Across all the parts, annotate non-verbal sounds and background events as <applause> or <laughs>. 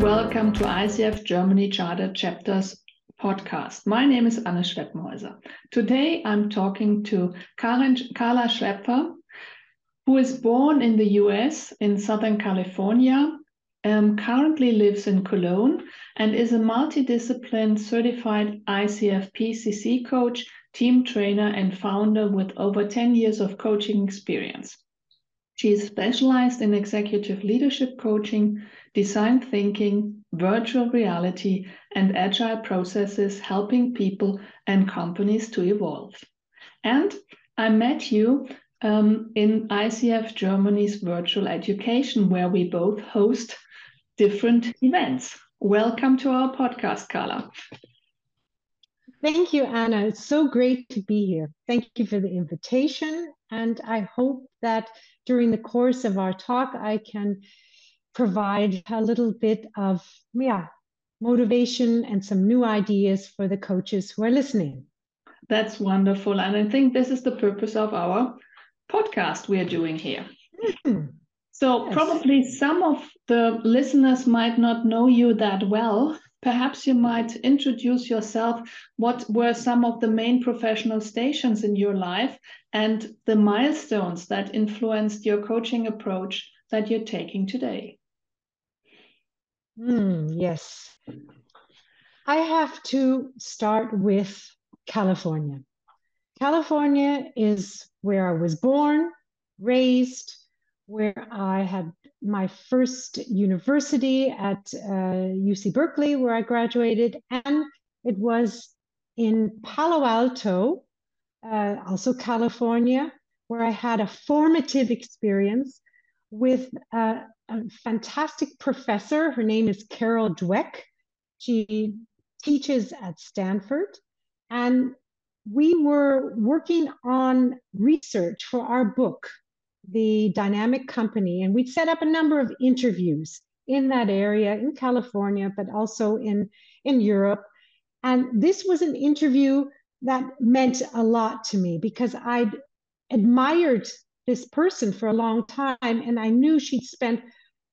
welcome to ICF Germany Charter Chapters podcast. My name is Anne Schleppenhäuser. Today I'm talking to Karen, Carla Schlepfer, who is born in the US in Southern California, um, currently lives in Cologne, and is a multidiscipline certified ICF PCC coach, team trainer, and founder with over 10 years of coaching experience. She is specialized in executive leadership coaching, design thinking, virtual reality, and agile processes, helping people and companies to evolve. And I met you um, in ICF Germany's virtual education, where we both host different events. Welcome to our podcast, Carla. Thank you, Anna. It's so great to be here. Thank you for the invitation. And I hope that during the course of our talk, I can provide a little bit of yeah, motivation and some new ideas for the coaches who are listening. That's wonderful. And I think this is the purpose of our podcast we are doing here. Mm-hmm. So, yes. probably some of the listeners might not know you that well. Perhaps you might introduce yourself. What were some of the main professional stations in your life and the milestones that influenced your coaching approach that you're taking today? Mm, yes. I have to start with California. California is where I was born, raised, where I had my first university at uh, UC Berkeley, where I graduated, and it was in Palo Alto, uh, also California, where I had a formative experience with uh, a fantastic professor. Her name is Carol Dweck. She teaches at Stanford. And we were working on research for our book, The Dynamic Company. And we'd set up a number of interviews in that area in California, but also in, in Europe. And this was an interview that meant a lot to me because I'd admired this person for a long time and I knew she'd spent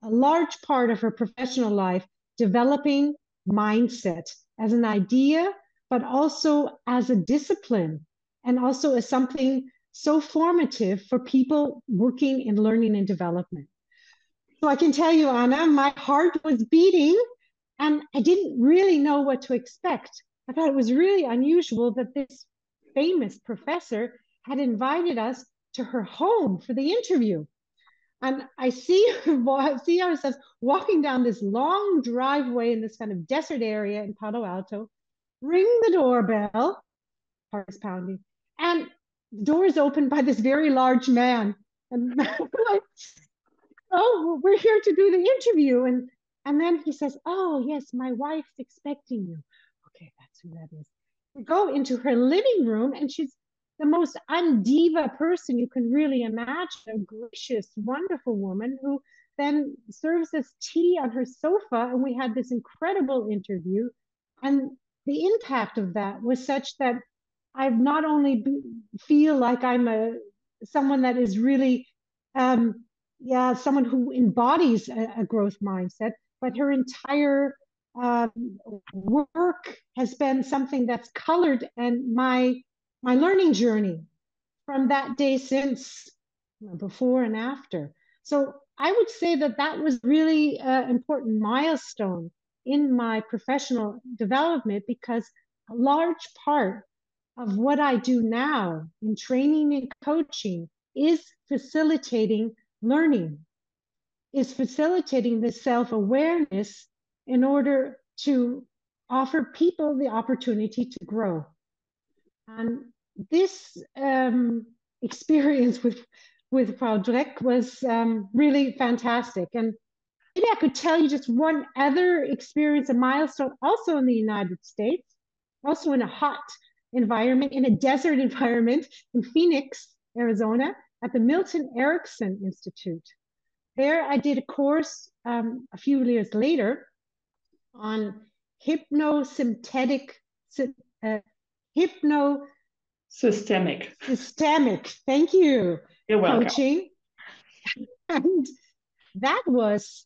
a large part of her professional life developing mindset as an idea, but also as a discipline and also as something so formative for people working in learning and development. So I can tell you, Anna, my heart was beating and I didn't really know what to expect. I thought it was really unusual that this famous professor had invited us to her home for the interview. And I see, <laughs> see ourselves walking down this long driveway in this kind of desert area in Palo Alto, ring the doorbell, heart is pounding, and the door is opened by this very large man. And <laughs> like, oh, we're here to do the interview. And and then he says, Oh, yes, my wife's expecting you. Okay, that's who that is. We go into her living room and she's the most undiva person you can really imagine, a gracious, wonderful woman who then serves us tea on her sofa. And we had this incredible interview. And the impact of that was such that I've not only feel like I'm a someone that is really, um, yeah, someone who embodies a, a growth mindset, but her entire um, work has been something that's colored and my my learning journey from that day since before and after. So I would say that that was really an important milestone in my professional development because a large part of what I do now in training and coaching is facilitating learning, is facilitating the self awareness in order to offer people the opportunity to grow. And this um, experience with with Frau Dweck was um, really fantastic. And maybe I could tell you just one other experience, a milestone, also in the United States, also in a hot environment, in a desert environment in Phoenix, Arizona, at the Milton Erickson Institute. There, I did a course um, a few years later on hypnosynthetic uh, hypno systemic systemic thank you you're welcome coaching <laughs> and that was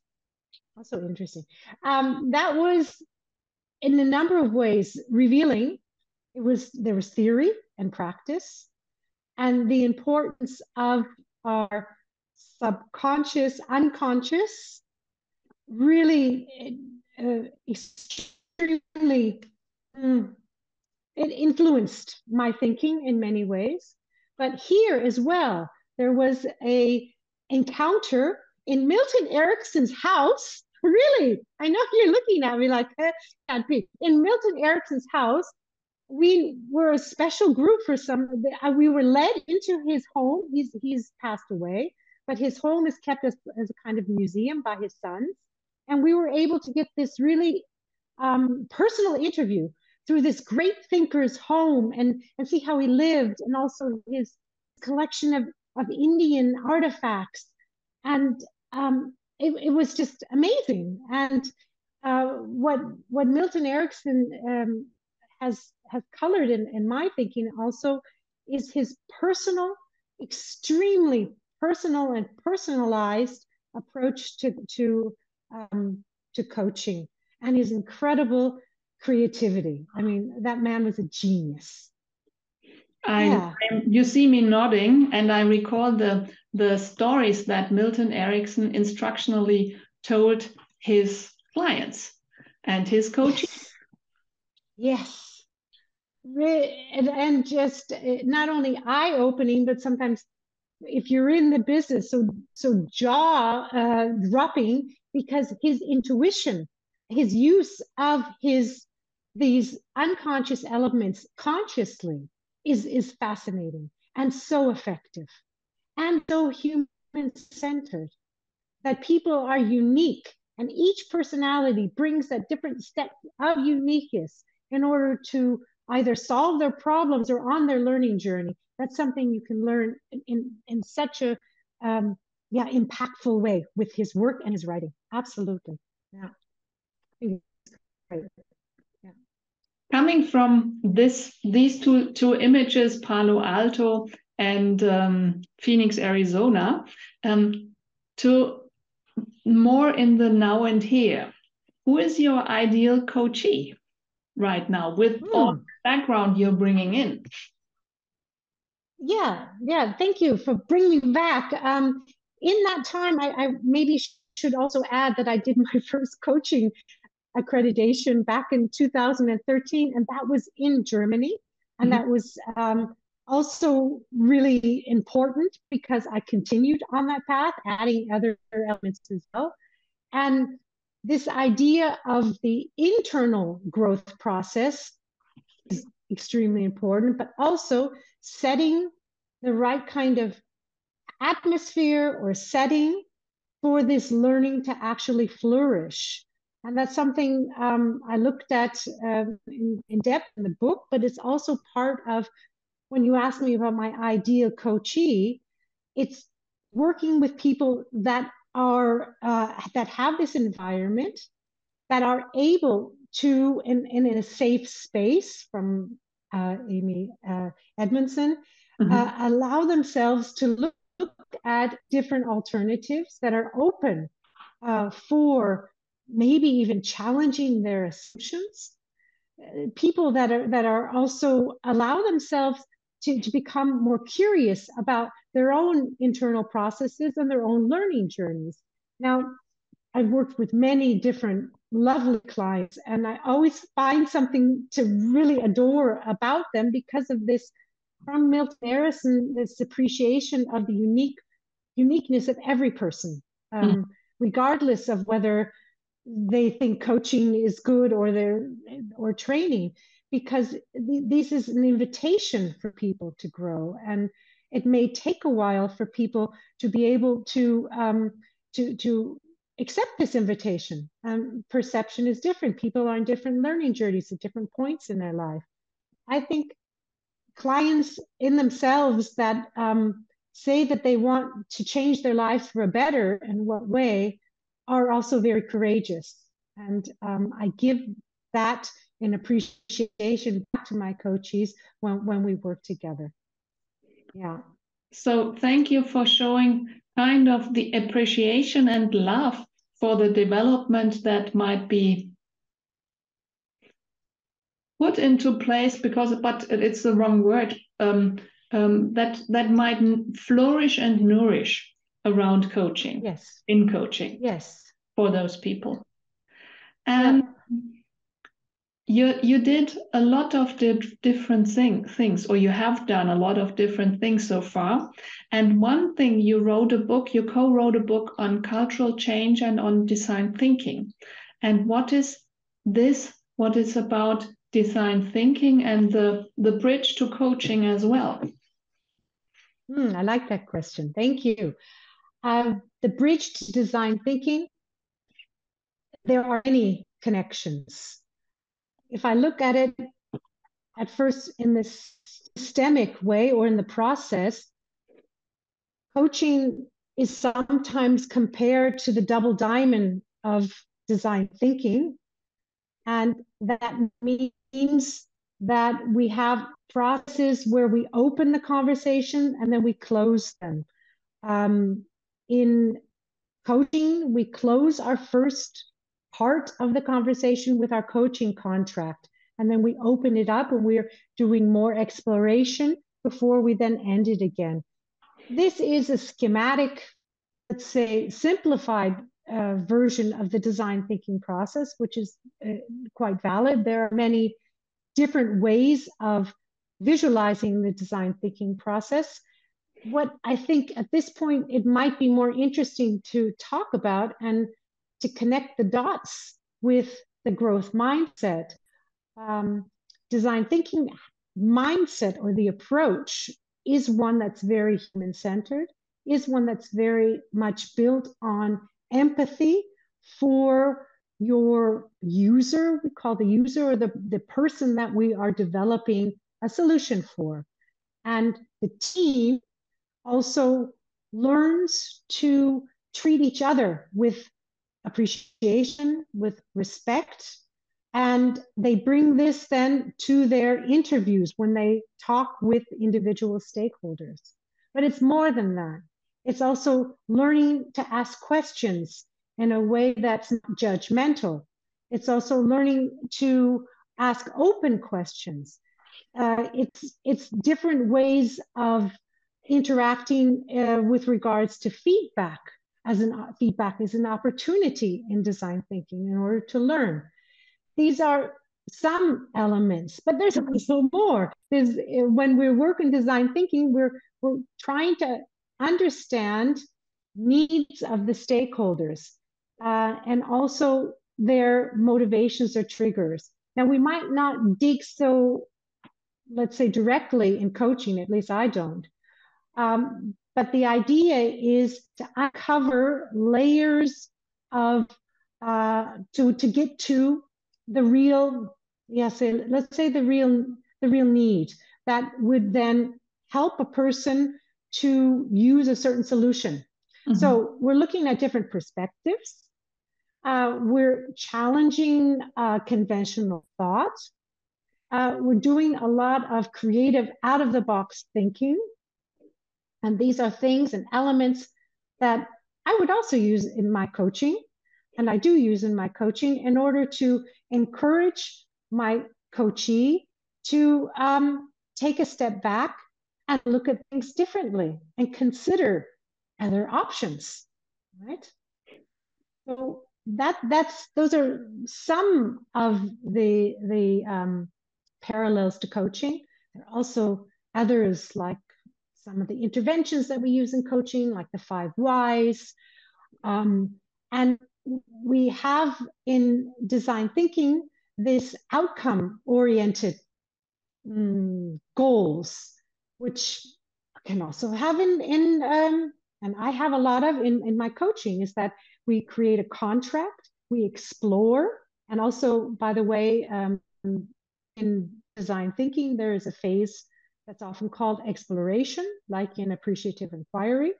Also interesting. Um, that was in a number of ways revealing. It was there was theory and practice, and the importance of our subconscious, unconscious, really uh, extremely. Mm, it influenced my thinking in many ways. But here as well, there was a encounter in Milton Erickson's house. <laughs> Really, I know you're looking at me like eh, can't be. In Milton Erickson's house, we were a special group for some. Uh, we were led into his home. He's he's passed away, but his home is kept as, as a kind of museum by his sons, and we were able to get this really um, personal interview through this great thinker's home and, and see how he lived and also his collection of, of Indian artifacts. And um, it, it was just amazing. And uh, what what Milton Erickson um, has has colored in, in my thinking also is his personal, extremely personal and personalized approach to to um, to coaching and his incredible creativity. I mean, that man was a genius. I, yeah. you see me nodding, and I recall the the stories that Milton Erickson instructionally told his clients and his coaches. Yes, yes. And, and just eh, not only eye opening, but sometimes if you're in the business, so so jaw uh, dropping because his intuition, his use of his these unconscious elements consciously is, is fascinating and so effective and so human centered that people are unique and each personality brings a different step of uniqueness in order to either solve their problems or on their learning journey. That's something you can learn in in, in such a um, yeah impactful way with his work and his writing. Absolutely. Yeah. Coming from this these two two images palo alto and um, phoenix arizona um, to more in the now and here who is your ideal coachee right now with hmm. all the background you're bringing in yeah yeah thank you for bringing me back um, in that time I, I maybe should also add that i did my <laughs> first coaching accreditation back in 2013, and that was in Germany. And mm-hmm. that was um, also really important because I continued on that path, adding other elements as well. And this idea of the internal growth process is extremely important, but also setting the right kind of atmosphere or setting for this learning to actually flourish. And that's something um, I looked at um, in, in, depth in the book, but it's also part of when you ask me about my ideal coachee, it's working with people that are uh, that have this environment that are able to in, in a safe space from uh, Amy uh, Edmondson mm-hmm. Uh, allow themselves to look, look, at different alternatives that are open uh, for maybe even challenging their assumptions uh, people that are that are also allow themselves to, to become more curious about their own internal processes and their own learning journeys now i've worked with many different lovely clients and i always find something to really adore about them because of this from milton Erickson, this appreciation of the unique uniqueness of every person um, mm. regardless of whether they think coaching is good or they're or training because this is an invitation for people to grow and it may take a while for people to be able to um, to to accept this invitation um, perception is different people are in different learning journeys at different points in their life i think clients in themselves that um, say that they want to change their lives for a better in what way are also very courageous. And um, I give that in appreciation back to my coaches when, when we work together. Yeah. So thank you for showing kind of the appreciation and love for the development that might be put into place because but it's the wrong word um, um, that that might flourish and nourish around coaching yes in coaching yes for those people and yeah. You you did a lot of the different thing, things or you have done a lot of different things so far and one thing you wrote a book you co-wrote a book on cultural change and on design thinking and what is this what is about design thinking and the the bridge to coaching as well Hmm, I like that question. Thank you. Uh, the bridge to design thinking, there are many connections. If I look at it at first in this systemic way or in the process, coaching is sometimes compared to the double diamond of design thinking. And that means that we have processes where we open the conversation and then we close them. Um, in coaching, we close our first part of the conversation with our coaching contract, and then we open it up and we're doing more exploration before we then end it again. This is a schematic, let's say, simplified uh, version of the design thinking process, which is uh, quite valid. There are many different ways of visualizing the design thinking process. What I think at this point it might be more interesting to talk about and to connect the dots with the growth mindset. Um, design thinking mindset or the approach is one that's very human centered, is one that's very much built on empathy for your user, we call the user or the, the person that we are developing a solution for. And the team also learns to treat each other with appreciation, with respect. And they bring this then to their interviews when they talk with individual stakeholders. But it's more than that. It's also learning to ask questions in a way that's not judgmental. It's also learning to ask open questions. Uh, it's it's different ways of interacting uh, with regards to feedback as an uh, feedback is an opportunity in design thinking in order to learn. These are some elements, but there's also more. There's, uh, when we work in design thinking, we're we're trying to understand needs of the stakeholders uh, and also their motivations or triggers. Now, we might not dig so, let's say, directly in coaching, at least I don't. Um, but the idea is to uncover layers of, uh, to, to get to the real, yes, let's say the real, the real need that would then help a person to use a certain solution. Mm-hmm. So we're looking at different perspectives. Uh, we're challenging uh, conventional thought. Uh, we're doing a lot of creative out of the box thinking. And these are things and elements that I would also use in my coaching. And I do use in my coaching in order to encourage my coachee to um, take a step back and look at things differently and consider other options, right? So that that's those are some of the the um, parallels to coaching. There are also others like some of the interventions that we use in coaching, like the five whys. Um, and we have in design thinking this outcome oriented mm, goals, which can also have in, in um, and I have a lot of in, in my coaching is that we create a contract, we explore, and also, by the way, um, in design thinking, there is a phase that's often called exploration, like in appreciative inquiry.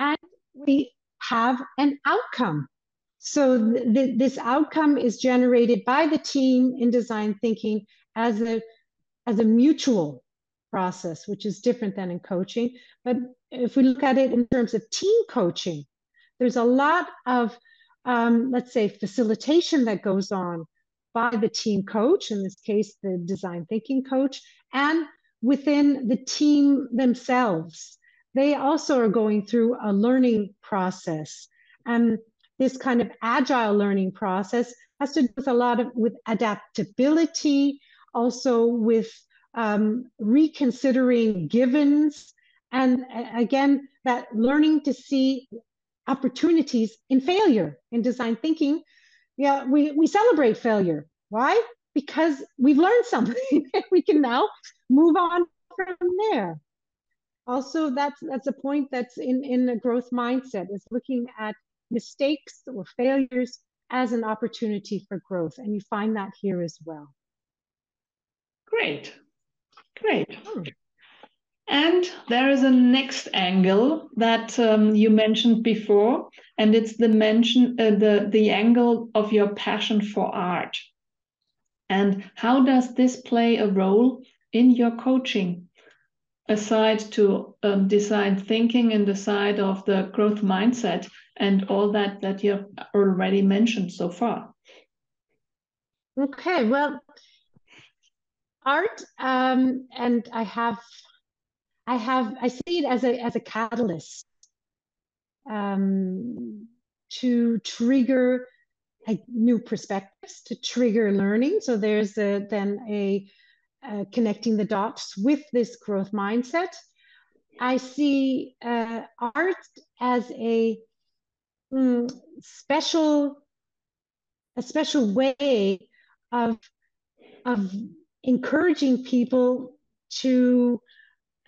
And we have an outcome. So th th this outcome is generated by the team in design thinking as a, as a mutual process, which is different than in coaching. But if we look at it in terms of team coaching, there's a lot of um, let's say, facilitation that goes on by the team coach, in this case, the design thinking coach, and within the team themselves. They also are going through a learning process. And this kind of agile learning process has to do with a lot of with adaptability, also with um, reconsidering givens, and again, that learning to see opportunities in failure in design thinking. Yeah, we, we celebrate failure. Why? Because we've learned something. <laughs> we can now move on from there. Also, that's that's a point that's in, in a growth mindset is looking at mistakes or failures as an opportunity for growth. And you find that here as well. Great. Great. Hmm. And there is a next angle that um, you mentioned before, and it's the mention uh, the the angle of your passion for art. And how does this play a role in your coaching, aside to um, design thinking and the side of the growth mindset and all that that you've already mentioned so far? Okay, well, art, um, and I have I have I see it as a as a catalyst um, to trigger new perspectives, to trigger learning. So there's a, then a, connecting the dots with this growth mindset. I see uh, art as a mm, special a special way of of encouraging people to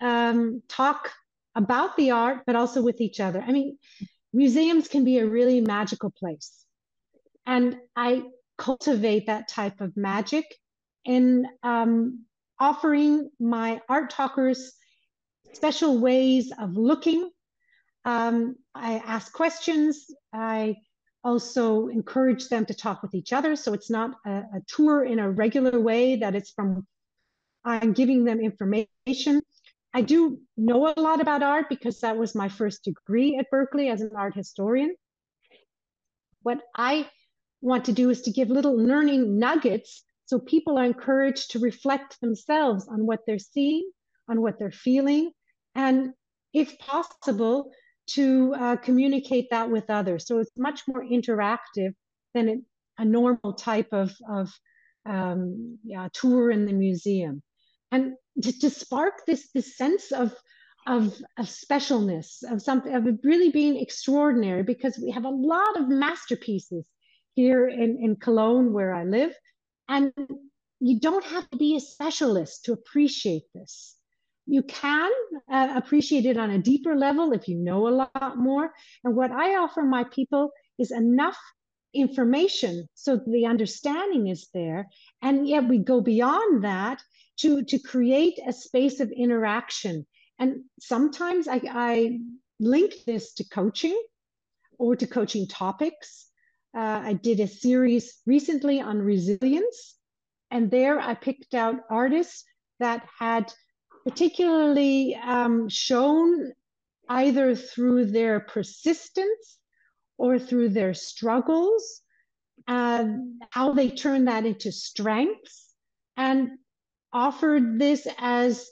um, talk about the art, but also with each other. I mean, museums can be a really magical place. And I cultivate that type of magic in um, offering my art talkers special ways of looking. Um, I ask questions. I also encourage them to talk with each other. So it's not a, a tour in a regular way that it's from, I'm giving them information. I do know a lot about art because that was my first degree at Berkeley as an art historian. What I want to do is to give little learning nuggets so people are encouraged to reflect themselves on what they're seeing, on what they're feeling, and if possible, to uh, communicate that with others. So it's much more interactive than a normal type of, of um, yeah, tour in the museum. And to, to spark this this sense of of, of specialness of something of really being extraordinary because we have a lot of masterpieces here in, in Cologne where I live and you don't have to be a specialist to appreciate this you can uh, appreciate it on a deeper level if you know a lot more and what i offer my people is enough information so the understanding is there and yet we go beyond that to, to create a space of interaction. And sometimes I, I link this to coaching or to coaching topics. Uh, I did a series recently on resilience, and there I picked out artists that had particularly um, shown either through their persistence or through their struggles, uh, how they turn that into strengths, and offered this as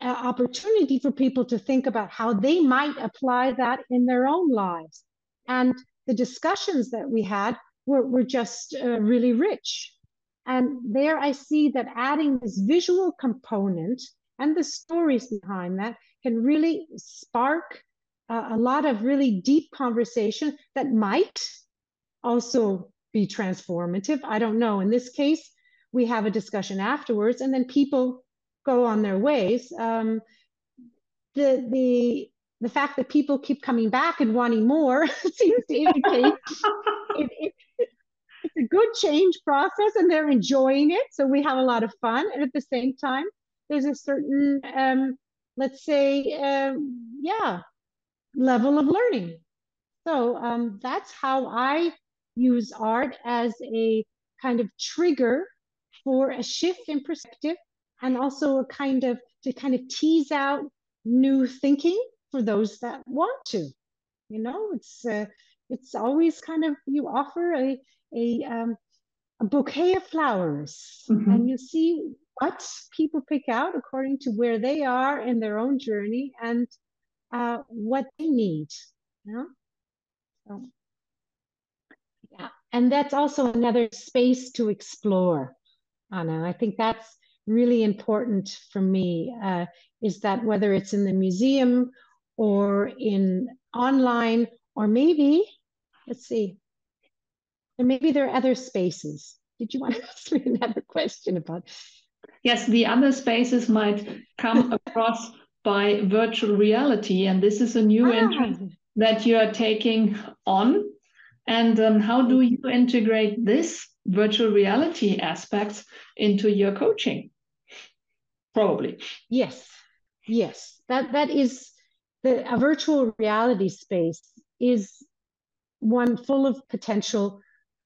an opportunity for people to think about how they might apply that in their own lives. And the discussions that we had were, were just uh, really rich. And there I see that adding this visual component and the stories behind that can really spark uh, a lot of really deep conversation that might also be transformative. I don't know. In this case, we have a discussion afterwards, and then people go on their ways. Um, the the the fact that people keep coming back and wanting more <laughs> seems to indicate <laughs> it, it, it's a good change process, and they're enjoying it. So we have a lot of fun, and at the same time, there's a certain um, let's say um, yeah level of learning. So um, that's how I use art as a kind of trigger for a shift in perspective and also a kind of to kind of tease out new thinking for those that want to. You know, it's uh, it's always kind of you offer a a um, a bouquet of flowers, mm-hmm. and you see what people pick out according to where they are in their own journey and uh, what they need. You know? So, yeah, and that's also another space to explore, Anna. I think that's really important for me. Uh, is that whether it's in the museum or in online or maybe let's see and maybe there are other spaces. Did you want to <laughs> ask me another question about? Yes the other spaces might come <laughs> across by virtual reality and this is a new ah. interest that you are taking on. And um, how do you integrate this virtual reality aspects into your coaching? Probably. Yes yes. That that is the a virtual reality space is one full of potential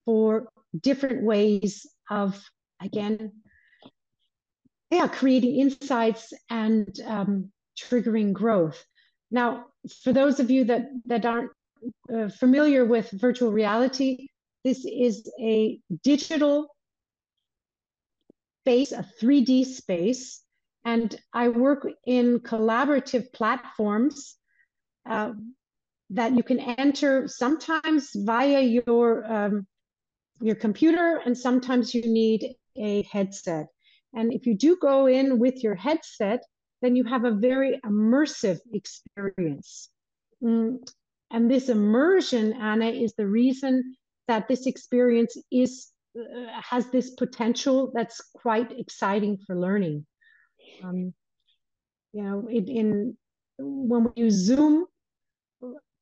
for different ways of again yeah creating insights and um, triggering growth. Now for those of you that that aren't uh, familiar with virtual reality this is a digital space a 3d space and i work in collaborative platforms uh, that you can enter sometimes via your um, your computer and sometimes you need a headset and if you do go in with your headset then you have a very immersive experience mm. and this immersion anna is the reason that this experience is uh, has this potential that's quite exciting for learning um, you know in, in when we use zoom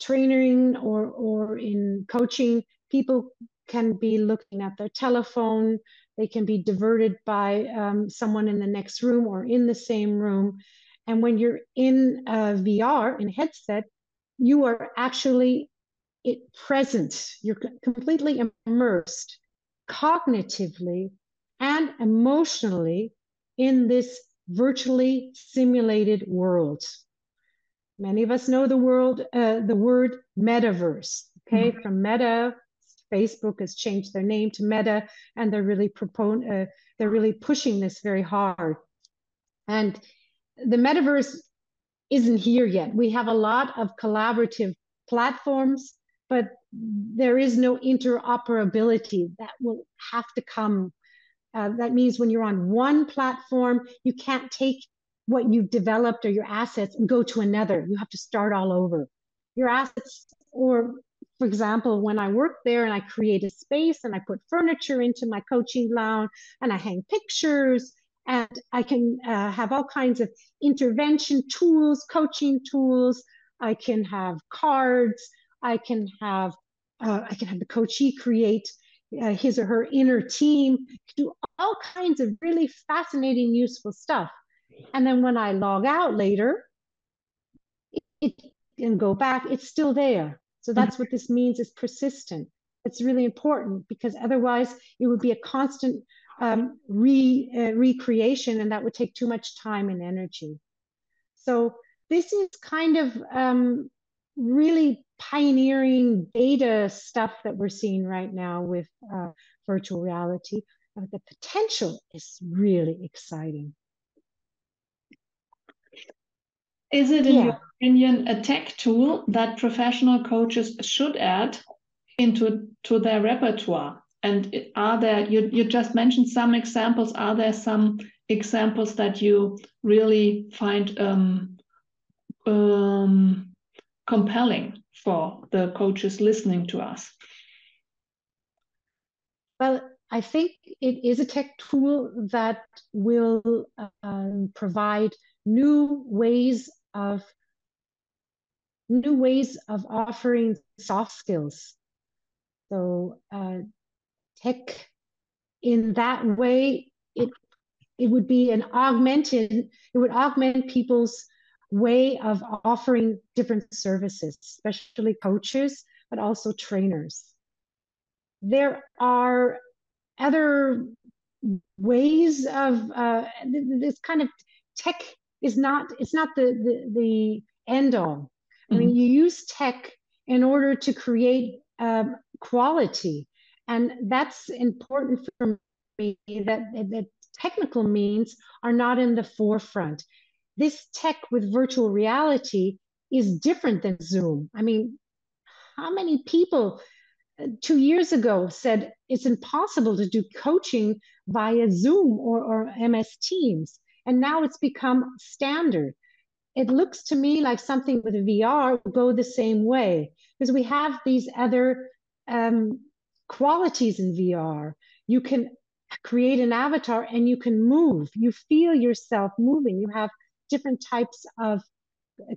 training or or in coaching people can be looking at their telephone. They can be diverted by um, someone in the next room or in the same room. And when you're in vr in headset you are actually it present. You're completely immersed cognitively and emotionally in this virtually simulated worlds. Many of us know the world, uh, the word metaverse. Okay, mm-hmm. from Meta, Facebook has changed their name to Meta, and they're really propon- uh, they're really pushing this very hard. And the metaverse isn't here yet. We have a lot of collaborative platforms, but there is no interoperability that will have to come. Uh, that means when you're on one platform, you can't take what you've developed or your assets and go to another. You have to start all over. Your assets, or for example, when I work there and I create a space and I put furniture into my coaching lounge and I hang pictures and I can uh, have all kinds of intervention tools, coaching tools. I can have cards. I can have uh, I can have the coachee create uh, his or her inner team, do all kinds of really fascinating, useful stuff. And then when I log out later, it, can go back, it's still there. So that's what this means is persistent. It's really important because otherwise it would be a constant um, re, uh, recreation and that would take too much time and energy. So this is kind of um, really pioneering data stuff that we're seeing right now with uh, virtual reality. Uh, the potential is really exciting. Is it, in yeah. your opinion, a tech tool that professional coaches should add into to their repertoire? And are there, you, you just mentioned some examples, are there some examples that you really find um, um, compelling for the coaches listening to us? Well, I think it is a tech tool that will um, provide new ways of new ways of offering soft skills. So uh, tech in that way, it it would be an augmented, it would augment people's way of offering different services, especially coaches, but also trainers. There are other ways of uh, this kind of tech is not it's not the the, the end all. I mean, mm-hmm. you use tech in order to create um, quality. And that's important for me that, that technical means are not in the forefront. This tech with virtual reality is different than Zoom. I mean, how many people uh, two years ago said it's impossible to do coaching via Zoom or, or MS Teams? And now it's become standard. It looks to me like something with VR will go the same way because we have these other um, qualities in VR. You can create an avatar and you can move. You feel yourself moving. You have different types of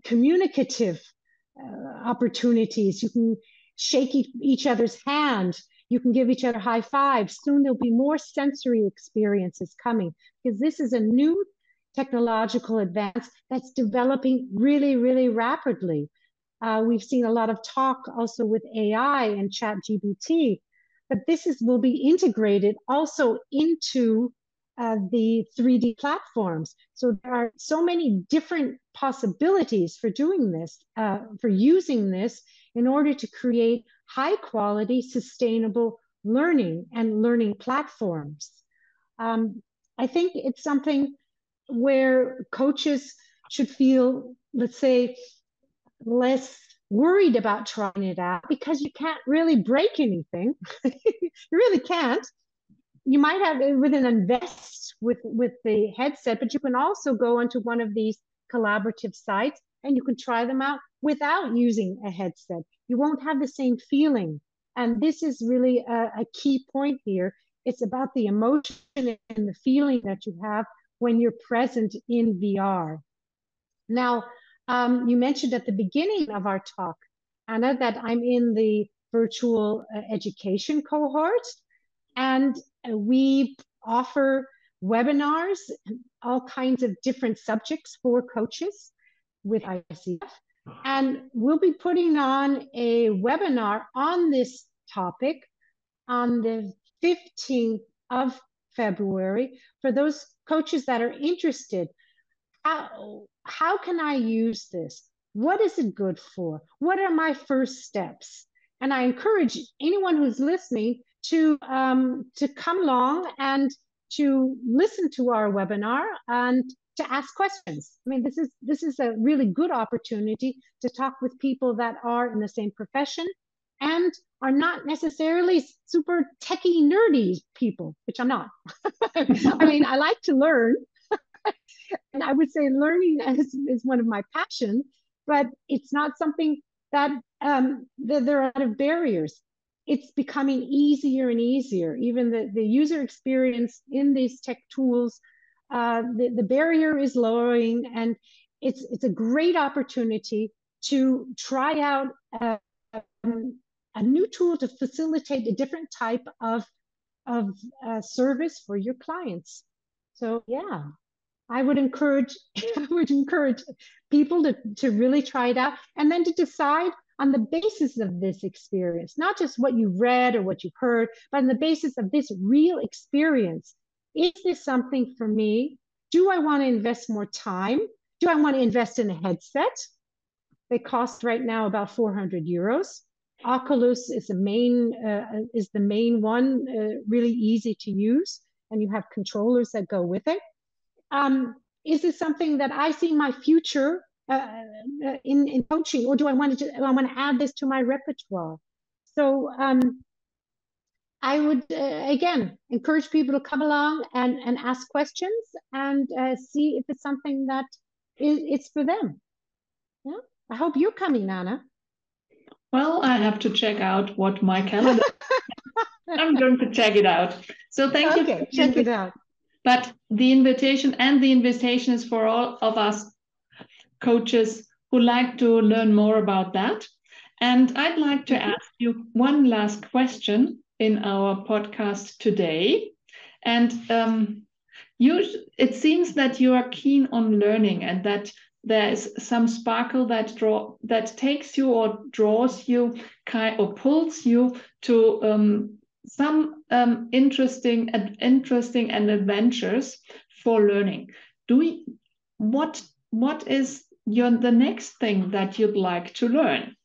communicative uh, opportunities. You can shake each other's hand. You can give each other high fives. Soon there'll be more sensory experiences coming because this is a new technological advance that's developing really, really rapidly. Uh, we've seen a lot of talk also with AI and Chat GPT, but this is will be integrated also into uh, the 3D platforms. So there are so many different possibilities for doing this, uh, for using this in order to create high quality, sustainable learning and learning platforms. Um, I think it's something where coaches should feel, let's say, less worried about trying it out because you can't really break anything. <laughs> you really can't. You might have with an invest with with the headset, but you can also go onto one of these collaborative sites and you can try them out without using a headset. You won't have the same feeling. And this is really a, a key point here. It's about the emotion and the feeling that you have when you're present in VR. Now, um, you mentioned at the beginning of our talk, Anna, that I'm in the virtual uh, education cohort, and we offer webinars, all kinds of different subjects for coaches with ICF. And we'll be putting on a webinar on this topic on the 15th of February for those coaches that are interested. How, how can I use this? What is it good for? What are my first steps? And I encourage anyone who's listening to um, to come along and to listen to our webinar and to ask questions. I mean, this is this is a really good opportunity to talk with people that are in the same profession and are not necessarily super techie nerdy people, which I'm not. <laughs> I mean, I like to learn. <laughs> and I would say learning is, is one of my passions, but it's not something that um, that there are a lot of barriers. It's becoming easier and easier. Even the, the user experience in these tech tools, uh, the, the barrier is lowering, and it's it's a great opportunity to try out um, a new tool to facilitate a different type of of uh, service for your clients. So yeah, I would encourage <laughs> I would encourage people to, to really try it out and then to decide on the basis of this experience, not just what you read or what you've heard, but on the basis of this real experience. Is this something for me? Do I want to invest more time? Do I want to invest in a headset? They cost right now about 400 euros. Oculus is the main uh, is the main one, uh, really easy to use, and you have controllers that go with it. Um, is this something that I see my future uh, in in coaching, or do I want to I want to add this to my repertoire? So um, I would uh, again encourage people to come along and and ask questions and uh, see if it's something that is it's for them. Yeah, I hope you're coming, Anna. Well, I have to check out what my calendar. <laughs> I'm going to check it out. So thank okay, you. Check it out. But the invitation and the invitation is for all of us coaches who like to learn more about that. And I'd like to mm-hmm. ask you one last question in our podcast today. And um, you, it seems that you are keen on learning and that there's some sparkle that draw that takes you or draws you kind or pulls you to um, some um, interesting and interesting and adventures for learning. Do we what what is your the next thing that you'd like to learn?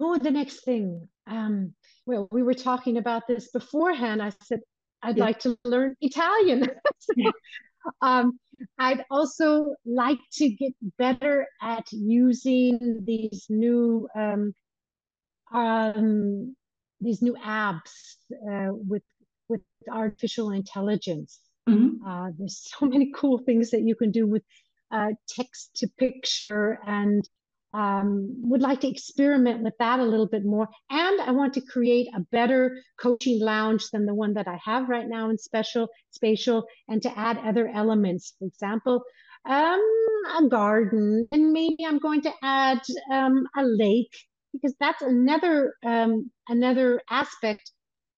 oh, the next thing. Um, well, we were talking about this beforehand. I said, I'd yeah. like to learn Italian. so, yeah. <laughs> um, I'd also like to get better at using these new um, um, these new apps uh, with with artificial intelligence. Mm-hmm. Uh, there's so many cool things that you can do with uh, text to picture and um, would like to experiment with that a little bit more. And I want to create a better coaching lounge than the one that I have right now in special spatial and to add other elements. For example, um, a garden, and maybe I'm going to add um, a lake because that's another um, another aspect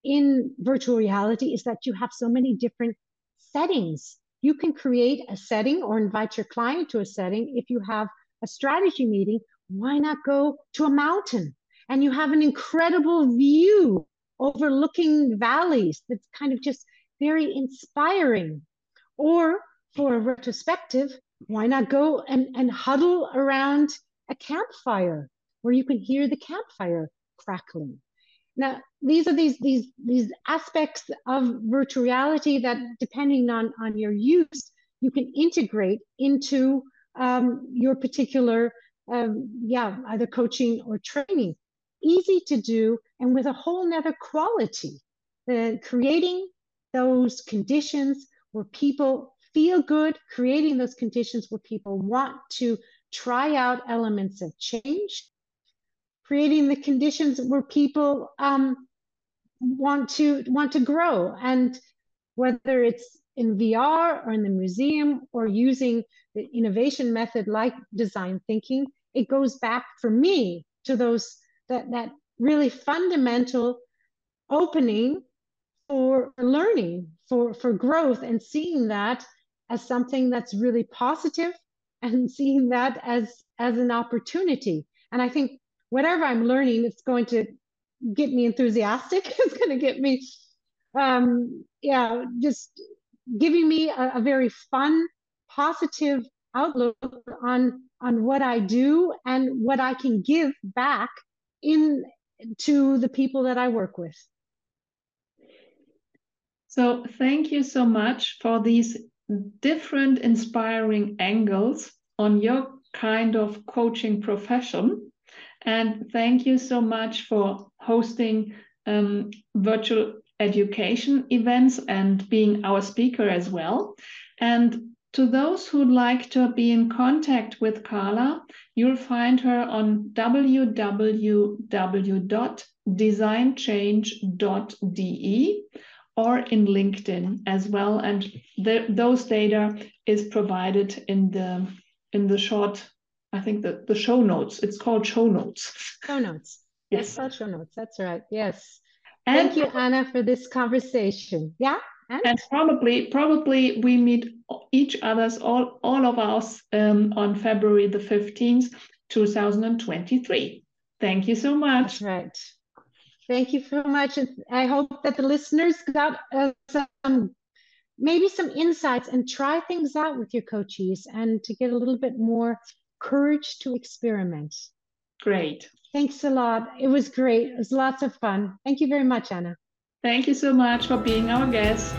in virtual reality is that you have so many different settings. You can create a setting or invite your client to a setting if you have a strategy meeting, why not go to a mountain? And you have an incredible view overlooking valleys that's kind of just very inspiring. Or for a retrospective, why not go and, and huddle around a campfire where you can hear the campfire crackling? Now, these are these these these aspects of virtual reality that, depending on on your use, you can integrate into um, your particular, um, yeah, either coaching or training. Easy to do and with a whole nother quality. Uh, creating those conditions where people feel good, creating those conditions where people want to try out elements of change, creating the conditions where people um, want to want to grow and whether it's in VR or in the museum or using the innovation method like design thinking, it goes back for me to those that that really fundamental opening for learning, for for growth, and seeing that as something that's really positive and <laughs> seeing that as as an opportunity. And I think whatever I'm learning, it's going to get me enthusiastic. <laughs> it's going to get me, um, yeah, just giving me a, a very fun, positive outlook on on what I do and what I can give back in to the people that I work with. So thank you so much for these different inspiring angles on your kind of coaching profession. And thank you so much for hosting um, virtual education events and being our speaker as well. And to those who'd like to be in contact with Carla, you'll find her on www.designchange.de or in LinkedIn as well. And the, those data is provided in the in the short, I think the, the show notes. It's called show notes. Show notes. <laughs> Yes. Called show notes. That's right. Yes. And Thank you, Anna, for this conversation. Yeah. And? and probably, probably we meet each other's all all of us um, on February the fifteenth, two thousand and twenty-three. Thank you so much. That's right. Thank you so much. I hope that the listeners got uh, some maybe some insights and try things out with your coaches and to get a little bit more courage to experiment. Great. Thanks a lot. It was great. It was lots of fun. Thank you very much, Anna. Thank you so much for being our guest.